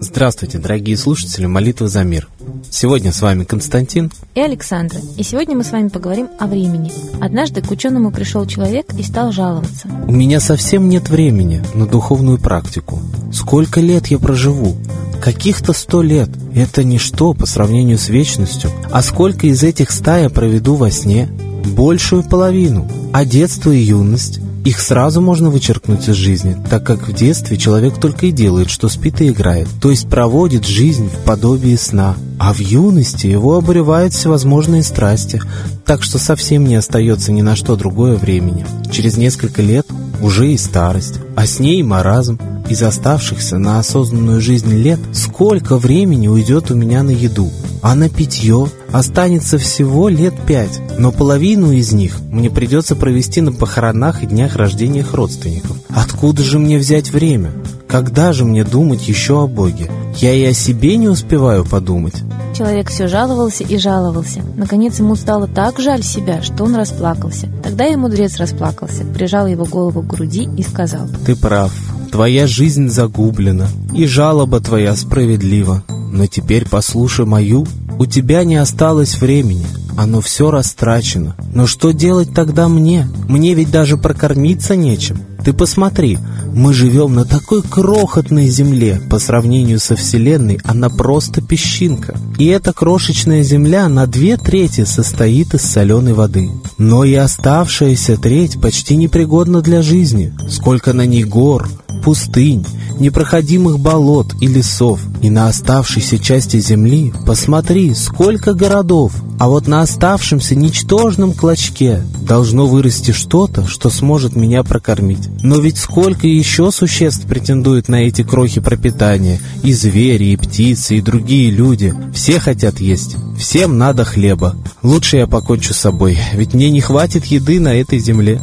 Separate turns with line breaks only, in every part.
Здравствуйте, дорогие слушатели «Молитвы за мир». Сегодня с вами Константин
и Александра. И сегодня мы с вами поговорим о времени. Однажды к ученому пришел человек и стал жаловаться.
У меня совсем нет времени на духовную практику. Сколько лет я проживу? Каких-то сто лет. Это ничто по сравнению с вечностью. А сколько из этих ста я проведу во сне? Большую половину. А детство и юность? Их сразу можно вычеркнуть из жизни, так как в детстве человек только и делает, что спит и играет, то есть проводит жизнь в подобии сна. А в юности его обуревают всевозможные страсти, так что совсем не остается ни на что другое времени. Через несколько лет уже и старость, а с ней маразм. Из оставшихся на осознанную жизнь лет сколько времени уйдет у меня на еду, а на питье останется всего лет пять, но половину из них мне придется провести на похоронах и днях рождения родственников. Откуда же мне взять время? Когда же мне думать еще о Боге? Я и о себе не успеваю подумать.
Человек все жаловался и жаловался. Наконец ему стало так жаль себя, что он расплакался. Тогда и мудрец расплакался, прижал его голову к груди и сказал.
Ты прав, твоя жизнь загублена, и жалоба твоя справедлива. Но теперь послушай мою, у тебя не осталось времени, оно все растрачено. Но что делать тогда мне? Мне ведь даже прокормиться нечем. Ты посмотри, мы живем на такой крохотной земле. По сравнению со Вселенной она просто песчинка. И эта крошечная земля на две трети состоит из соленой воды. Но и оставшаяся треть почти непригодна для жизни. Сколько на ней гор, пустынь, непроходимых болот и лесов. И на оставшейся части земли посмотри, сколько городов. А вот на оставшемся ничтожном клочке должно вырасти что-то, что сможет меня прокормить. Но ведь сколько еще существ претендует на эти крохи пропитания? И звери, и птицы, и другие люди. Все хотят есть. Всем надо хлеба. Лучше я покончу с собой, ведь мне не хватит еды на этой земле.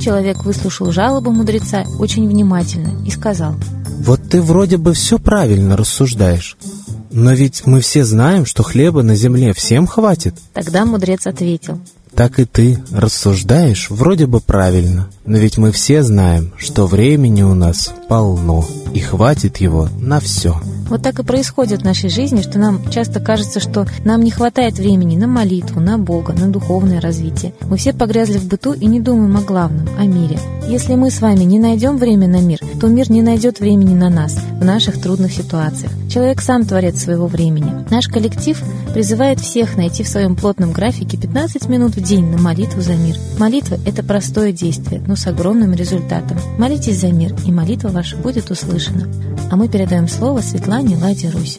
Человек выслушал жалобу мудреца очень внимательно и сказал,
«Вот ты вроде бы все правильно рассуждаешь, но ведь мы все знаем, что хлеба на земле всем хватит».
Тогда мудрец ответил,
так и ты рассуждаешь вроде бы правильно, но ведь мы все знаем, что времени у нас полно, и хватит его на все.
Вот так и происходит в нашей жизни, что нам часто кажется, что нам не хватает времени на молитву, на Бога, на духовное развитие. Мы все погрязли в быту и не думаем о главном, о мире. Если мы с вами не найдем время на мир, то мир не найдет времени на нас в наших трудных ситуациях. Человек сам творец своего времени. Наш коллектив призывает всех найти в своем плотном графике 15 минут в день на молитву за мир. Молитва – это простое действие, но с огромным результатом. Молитесь за мир, и молитва ваша будет услышана. А мы передаем слово Светлане Ладе Русь.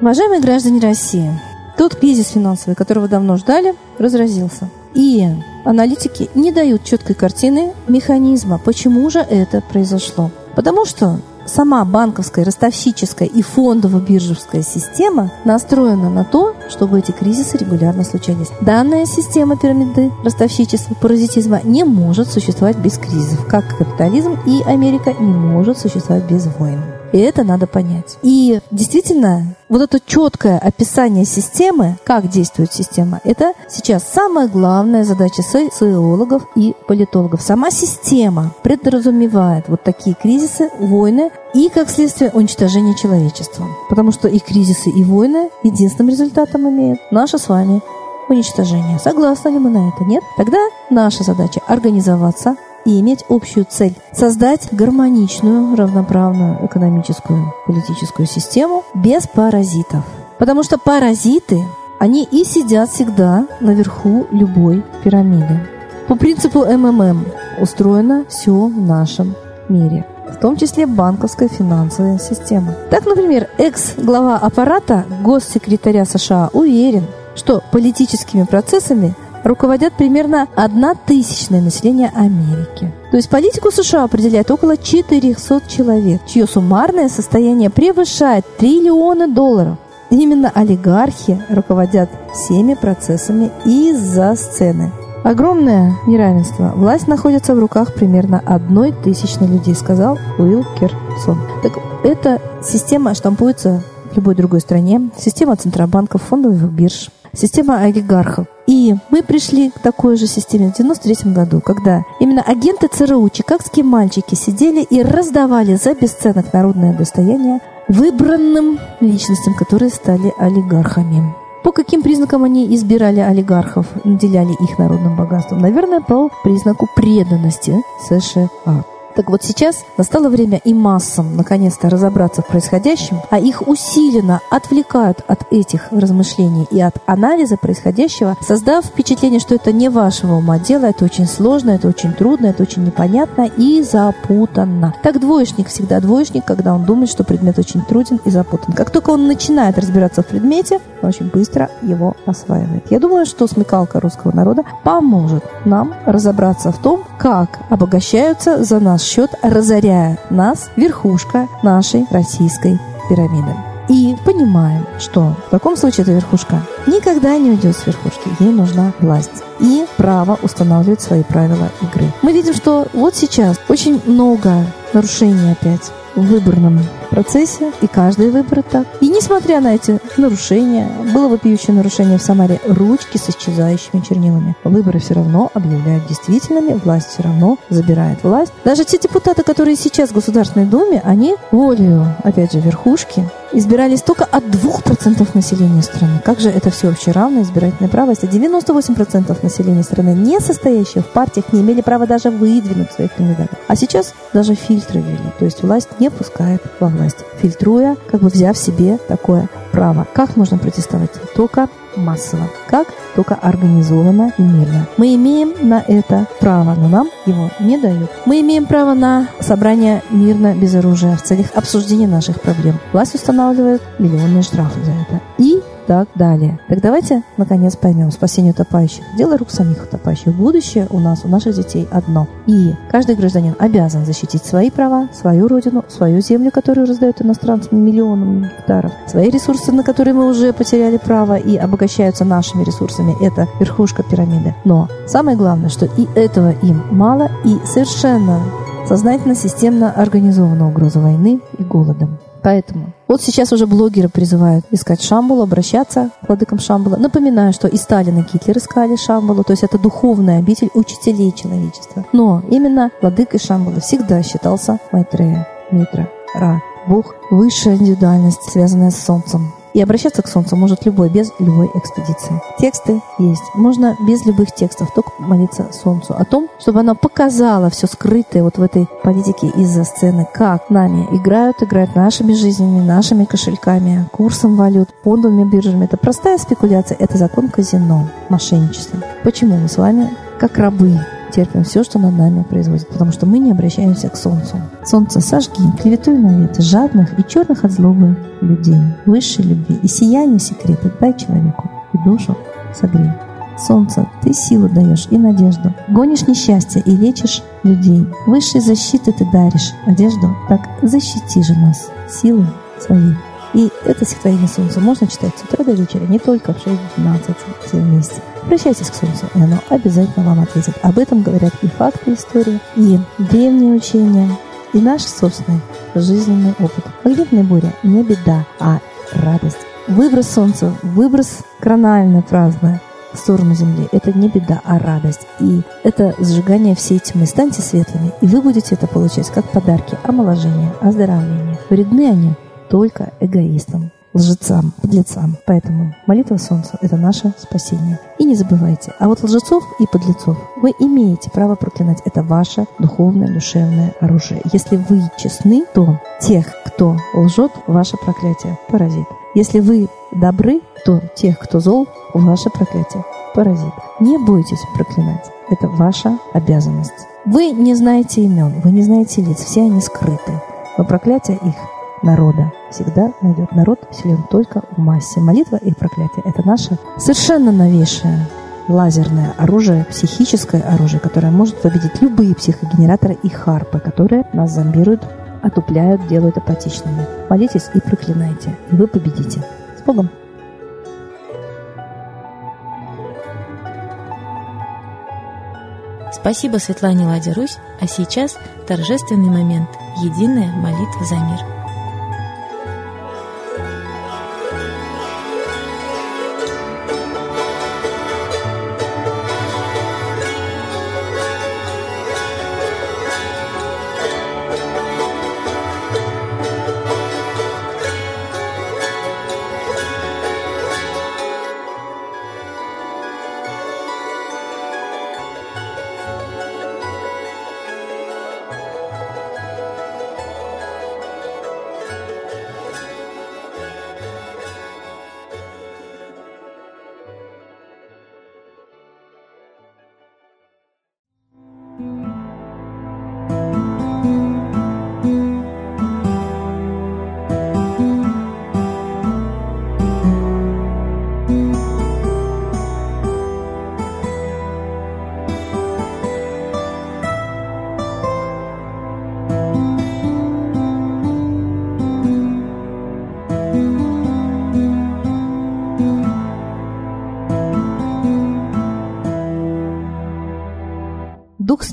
Уважаемые граждане России, тот кризис финансовый, которого давно ждали, разразился. И аналитики не дают четкой картины механизма, почему же это произошло. Потому что сама банковская, ростовщическая и фондово-биржевская система настроена на то, чтобы эти кризисы регулярно случались. Данная система пирамиды ростовщичества, паразитизма не может существовать без кризисов, как капитализм и Америка не может существовать без войн. И это надо понять. И действительно, вот это четкое описание системы, как действует система, это сейчас самая главная задача социологов и политологов. Сама система предразумевает вот такие кризисы, войны и, как следствие, уничтожение человечества. Потому что и кризисы, и войны единственным результатом имеют наше с вами уничтожение. Согласны ли мы на это? Нет? Тогда наша задача организоваться, и иметь общую цель – создать гармоничную, равноправную экономическую, политическую систему без паразитов. Потому что паразиты, они и сидят всегда наверху любой пирамиды. По принципу МММ устроено все в нашем мире в том числе банковская финансовая система. Так, например, экс-глава аппарата госсекретаря США уверен, что политическими процессами руководят примерно одна тысячное население Америки. То есть политику США определяет около 400 человек, чье суммарное состояние превышает триллионы долларов. Именно олигархи руководят всеми процессами из-за сцены. Огромное неравенство. Власть находится в руках примерно одной тысячной людей, сказал Уилл Керсон. Так эта система штампуется в любой другой стране, система центробанков, фондовых бирж, система олигархов. И мы пришли к такой же системе в 93 году, когда именно агенты ЦРУ, чикагские мальчики, сидели и раздавали за бесценок народное достояние выбранным личностям, которые стали олигархами. По каким признакам они избирали олигархов, наделяли их народным богатством? Наверное, по признаку преданности США. Так вот сейчас настало время и массам наконец-то разобраться в происходящем, а их усиленно отвлекают от этих размышлений и от анализа происходящего, создав впечатление, что это не вашего ума дело, это очень сложно, это очень трудно, это очень непонятно и запутанно. Так двоечник всегда двоечник, когда он думает, что предмет очень труден и запутан. Как только он начинает разбираться в предмете, он очень быстро его осваивает. Я думаю, что смекалка русского народа поможет нам разобраться в том, как обогащаются за наш счет, разоряя нас, верхушка нашей российской пирамиды. И понимаем, что в таком случае эта верхушка никогда не уйдет с верхушки. Ей нужна власть и право устанавливать свои правила игры. Мы видим, что вот сейчас очень много нарушений опять в выборном процессе, и каждый выбор так. И несмотря на эти нарушения, было вопиющее нарушение в Самаре, ручки с исчезающими чернилами. Выборы все равно объявляют действительными, власть все равно забирает власть. Даже те депутаты, которые сейчас в Государственной Думе, они волею, опять же, верхушки, избирались только от 2% населения страны. Как же это все вообще равно избирательное право, если 98% населения страны, не состоящие в партиях, не имели права даже выдвинуть своих кандидатов. А сейчас даже фильтры ввели, то есть власть не пускает во власть, фильтруя, как бы взяв себе такое право. Как можно протестовать? Только массово. Как? Только организованно и мирно. Мы имеем на это право, но нам его не дают. Мы имеем право на собрание мирно, без оружия, в целях обсуждения наших проблем. Власть устанавливает миллионные штрафы за это. И так далее. Так давайте, наконец, поймем спасение утопающих. Дело рук самих утопающих. Будущее у нас, у наших детей одно. И каждый гражданин обязан защитить свои права, свою родину, свою землю, которую раздают иностранцам миллионам гектаров, свои ресурсы, на которые мы уже потеряли право и обогащаются нашими ресурсами. Это верхушка пирамиды. Но самое главное, что и этого им мало, и совершенно сознательно, системно организована угроза войны и голодом. Поэтому вот сейчас уже блогеры призывают искать Шамбалу, обращаться к владыкам Шамбала. Напоминаю, что и Сталин, и Гитлер искали Шамбалу, то есть это духовная обитель учителей человечества. Но именно владыкой Шамбала всегда считался Майтрея, Митра, Ра, Бог, высшая индивидуальность, связанная с Солнцем, и обращаться к Солнцу может любой, без любой экспедиции. Тексты есть. Можно без любых текстов, только молиться Солнцу о том, чтобы оно показало все скрытое вот в этой политике из-за сцены, как нами играют, играют нашими жизнями, нашими кошельками, курсом валют, фондовыми биржами. Это простая спекуляция, это закон казино, мошенничество. Почему мы с вами, как рабы, терпим все, что над нами производит, потому что мы не обращаемся к солнцу. Солнце сожги, клевету и навет жадных и черных от злобы людей, высшей любви и сияние секрета дай человеку и душу согрей. Солнце, ты силу даешь и надежду. Гонишь несчастье и лечишь людей. Высшей защиты ты даришь одежду. Так защити же нас силой своей. И это стихотворение Солнца можно читать с утра до вечера, не только в 6-12 все вместе. Обращайтесь к Солнцу, и оно обязательно вам ответит. Об этом говорят и факты истории, и древние учения, и наш собственный жизненный опыт. Магнитная буря не беда, а радость. Выброс Солнца, выброс крональный, праздный в сторону Земли. Это не беда, а радость. И это сжигание всей тьмы. Станьте светлыми, и вы будете это получать как подарки, омоложение, оздоровление. Вредны они только эгоистам лжецам, подлецам. Поэтому молитва солнца – это наше спасение. И не забывайте, а вот лжецов и подлецов вы имеете право проклинать. Это ваше духовное, душевное оружие. Если вы честны, то тех, кто лжет, ваше проклятие поразит. Если вы добры, то тех, кто зол, ваше проклятие поразит. Не бойтесь проклинать. Это ваша обязанность. Вы не знаете имен, вы не знаете лиц, все они скрыты. Но проклятие их народа всегда найдет. Народ силен только в массе. Молитва и проклятие – это наше совершенно новейшее лазерное оружие, психическое оружие, которое может победить любые психогенераторы и харпы, которые нас зомбируют, отупляют, делают апатичными. Молитесь и проклинайте, и вы победите. С Богом!
Спасибо Светлане Ладе Русь, а сейчас торжественный момент – единая молитва за мир –